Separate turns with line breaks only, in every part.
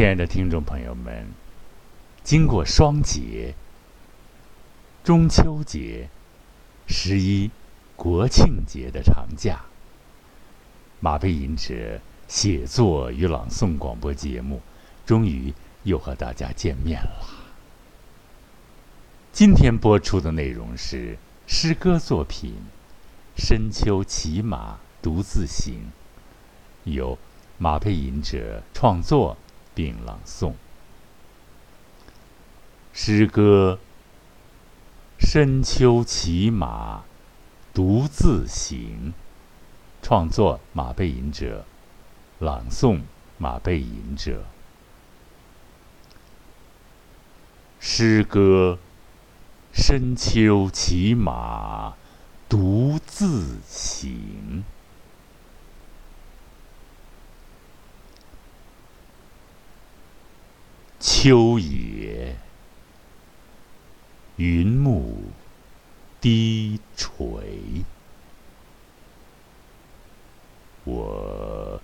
亲爱的听众朋友们，经过双节、中秋节、十一、国庆节的长假，马背吟者写作与朗诵广播节目终于又和大家见面了。今天播出的内容是诗歌作品《深秋骑马独自行》，由马背吟者创作并朗诵。诗歌《深秋骑马独自行》，创作马背吟者，朗诵马背吟者。诗歌。深秋骑马独自行，秋野云幕低垂，我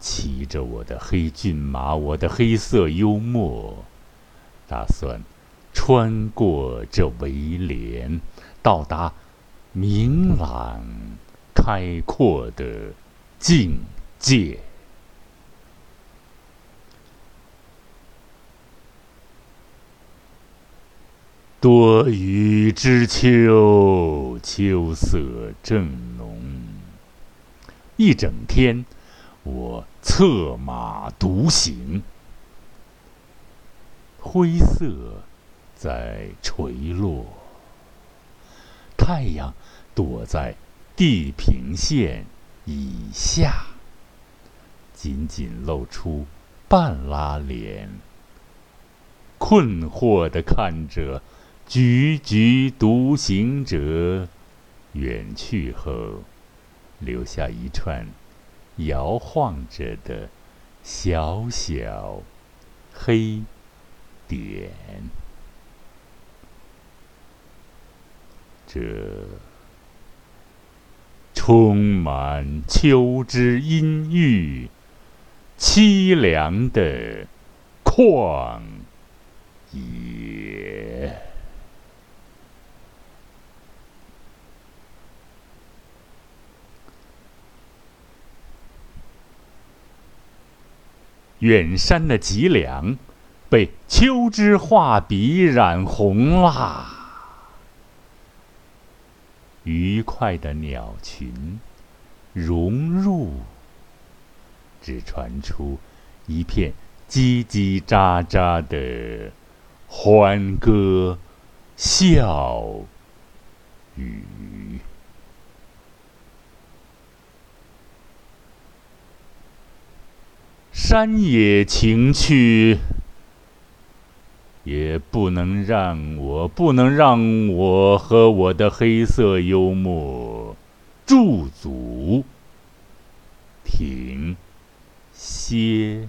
骑着我的黑骏马，我的黑色幽默，打算。穿过这围帘，到达明朗开阔的境界。多雨之秋，秋色正浓。一整天，我策马独行，灰色。在垂落，太阳躲在地平线以下，仅仅露出半拉脸。困惑的看着踽踽独行者远去后，留下一串摇晃着的小小黑点。这充满秋之阴郁、凄凉的旷野，远山的脊梁被秋之画笔染红啦。愉快的鸟群融入，只传出一片叽叽喳喳的欢歌笑语。山野情趣。也不能让我，不能让我和我的黑色幽默驻足停歇。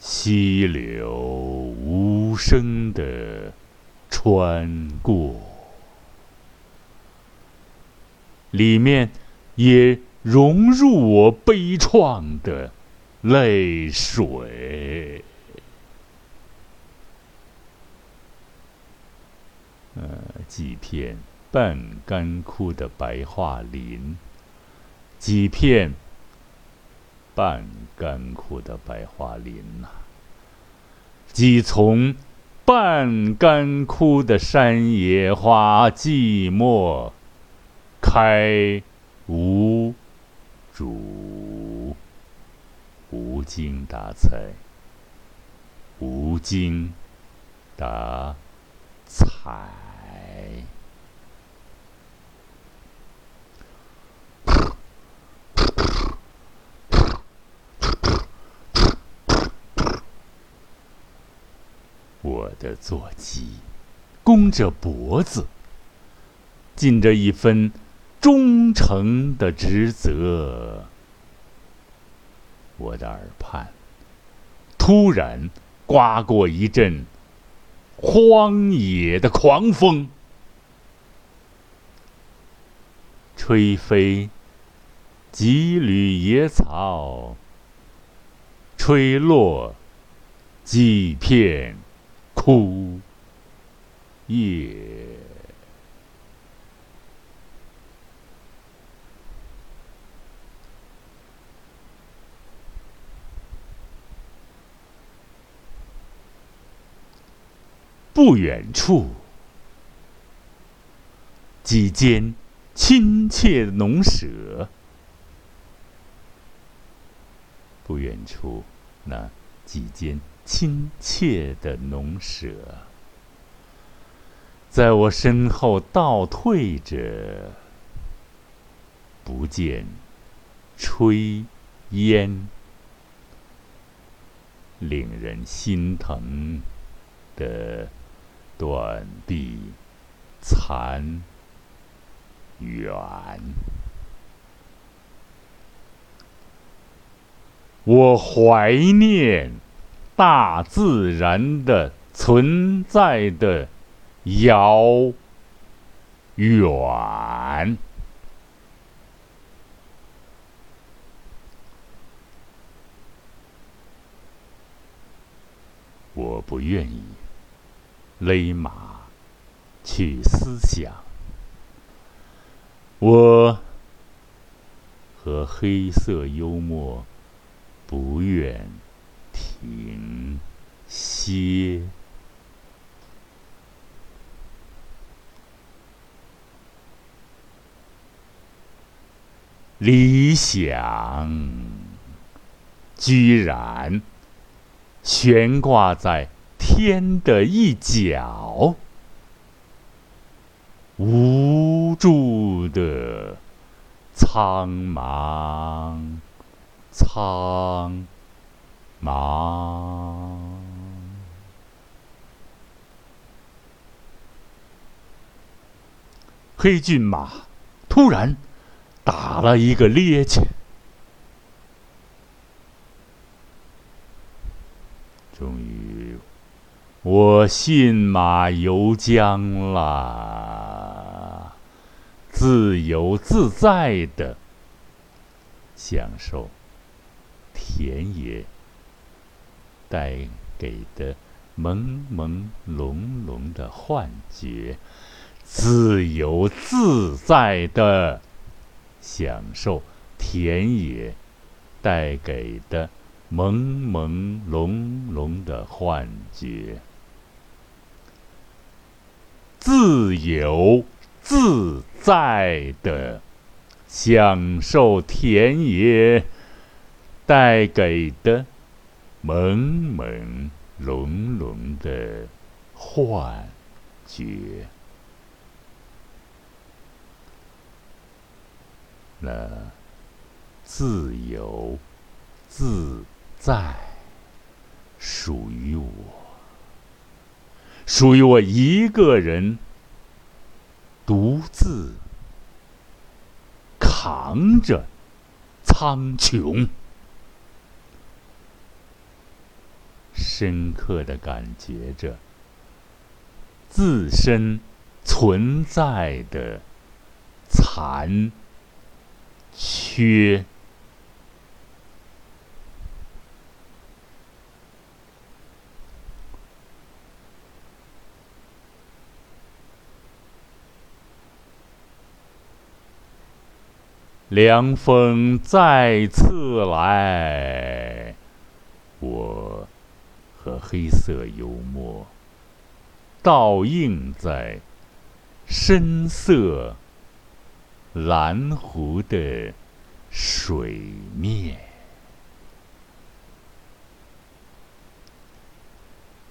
溪流无声的穿过，里面。也融入我悲怆的泪水。呃，几片半干枯的白桦林，几片半干枯的白桦林呐，几丛半干枯的山野花，寂寞开。无主，无精打采，无精打采。我的坐骑弓着脖子，尽着一份。忠诚的职责。我的耳畔突然刮过一阵荒野的狂风，吹飞几缕野草，吹落几片枯叶。不远处，几间亲切的农舍。不远处，那几间亲切的农舍，在我身后倒退着，不见炊烟，令人心疼的。断壁残垣，我怀念大自然的存在的遥远，我不愿意。勒马去思想，我和黑色幽默不愿停歇。理想居然悬挂在。天的一角，无助的苍茫，苍茫。黑骏马突然打了一个趔趄，终于。我信马由缰了，自由自在的享受田野带给的朦朦胧胧的幻觉，自由自在的享受田野带给的朦朦胧胧的幻觉。自由自在的享受田野带给的朦朦胧胧的幻觉，那自由自在属于我。属于我一个人，独自扛着苍穹，深刻的感觉着自身存在的残缺。凉风再次来，黑色幽默倒映在深色蓝湖的水面，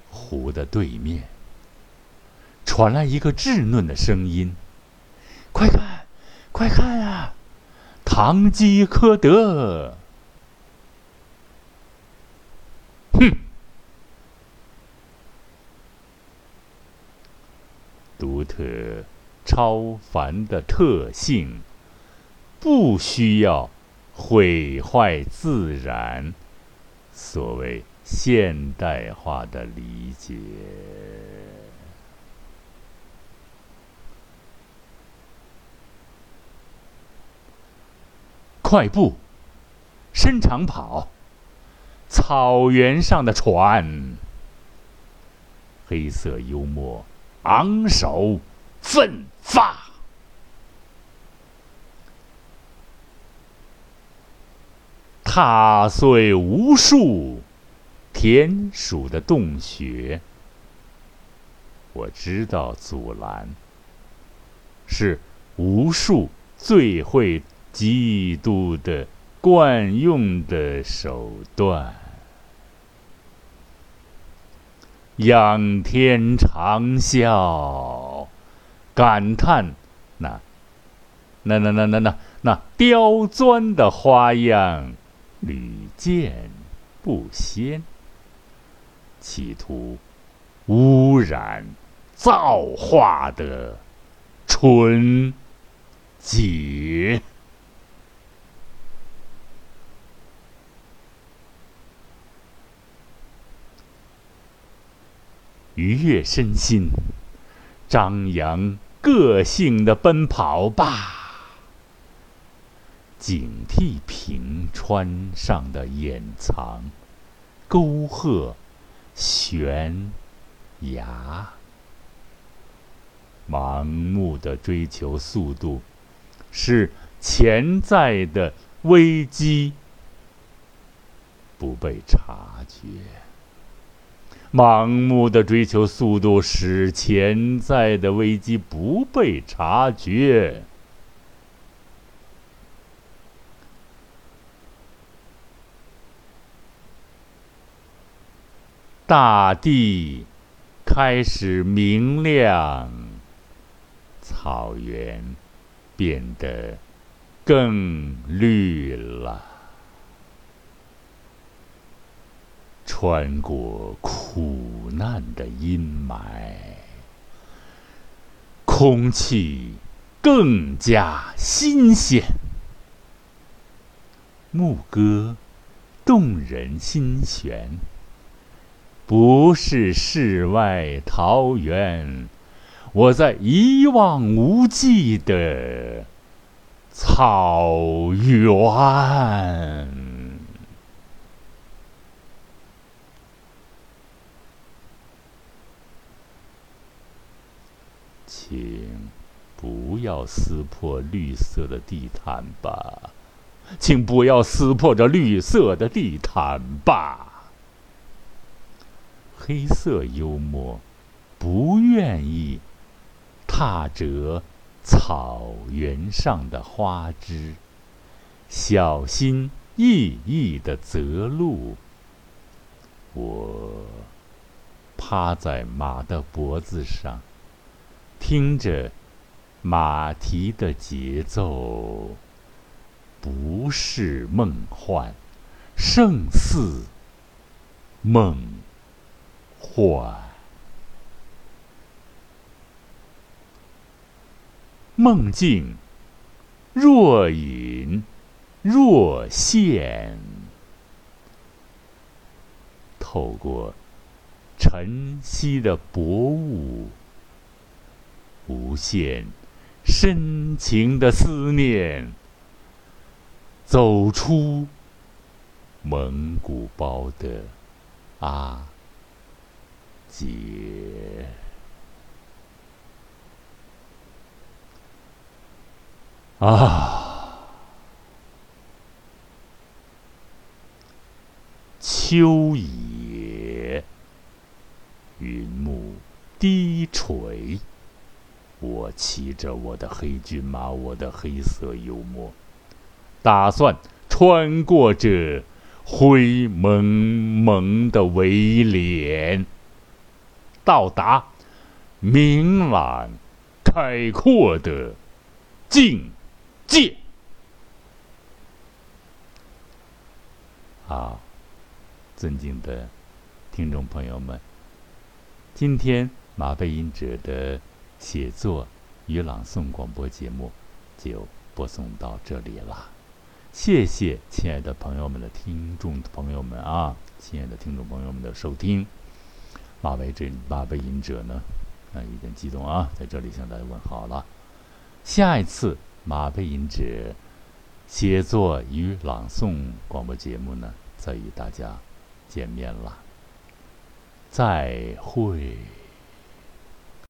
湖的对面传来一个稚嫩的声音：“快看，快看啊！”唐吉诃德，独特、超凡的特性，不需要毁坏自然。所谓现代化的理解。快步，伸长跑，草原上的船。黑色幽默，昂首奋发，踏碎无数田鼠的洞穴。我知道阻拦是无数最会嫉妒的惯用的手段。仰天长啸，感叹那那那那那那那刁钻的花样屡见不鲜，企图污染造化的纯洁。愉悦身心，张扬个性的奔跑吧，警惕平川上的掩藏，沟壑、悬崖，盲目的追求速度，是潜在的危机。不被察觉。盲目的追求速度，使潜在的危机不被察觉。大地开始明亮，草原变得更绿了。穿过苦难的阴霾，空气更加新鲜。牧歌动人心弦，不是世外桃源，我在一望无际的草原。请不要撕破绿色的地毯吧，请不要撕破这绿色的地毯吧。黑色幽默，不愿意踏着草原上的花枝，小心翼翼的择路。我趴在马的脖子上。听着，马蹄的节奏，不是梦幻，胜似梦幻。梦境若隐若现，透过晨曦的薄雾。无限深情的思念，走出蒙古包的阿杰啊，秋野，云幕低垂。我骑着我的黑骏马，我的黑色幽默，打算穿过这灰蒙蒙的围帘，到达明朗开阔的境界。好，尊敬的听众朋友们，今天马背吟者的。写作与朗诵广播节目就播送到这里了，谢谢亲爱的朋友们的听众朋友们啊，亲爱的听众朋友们的收听。马为这马背吟者呢，啊，有点激动啊，在这里向大家问好了。下一次马背吟者写作与朗诵广播节目呢，再与大家见面了。再会。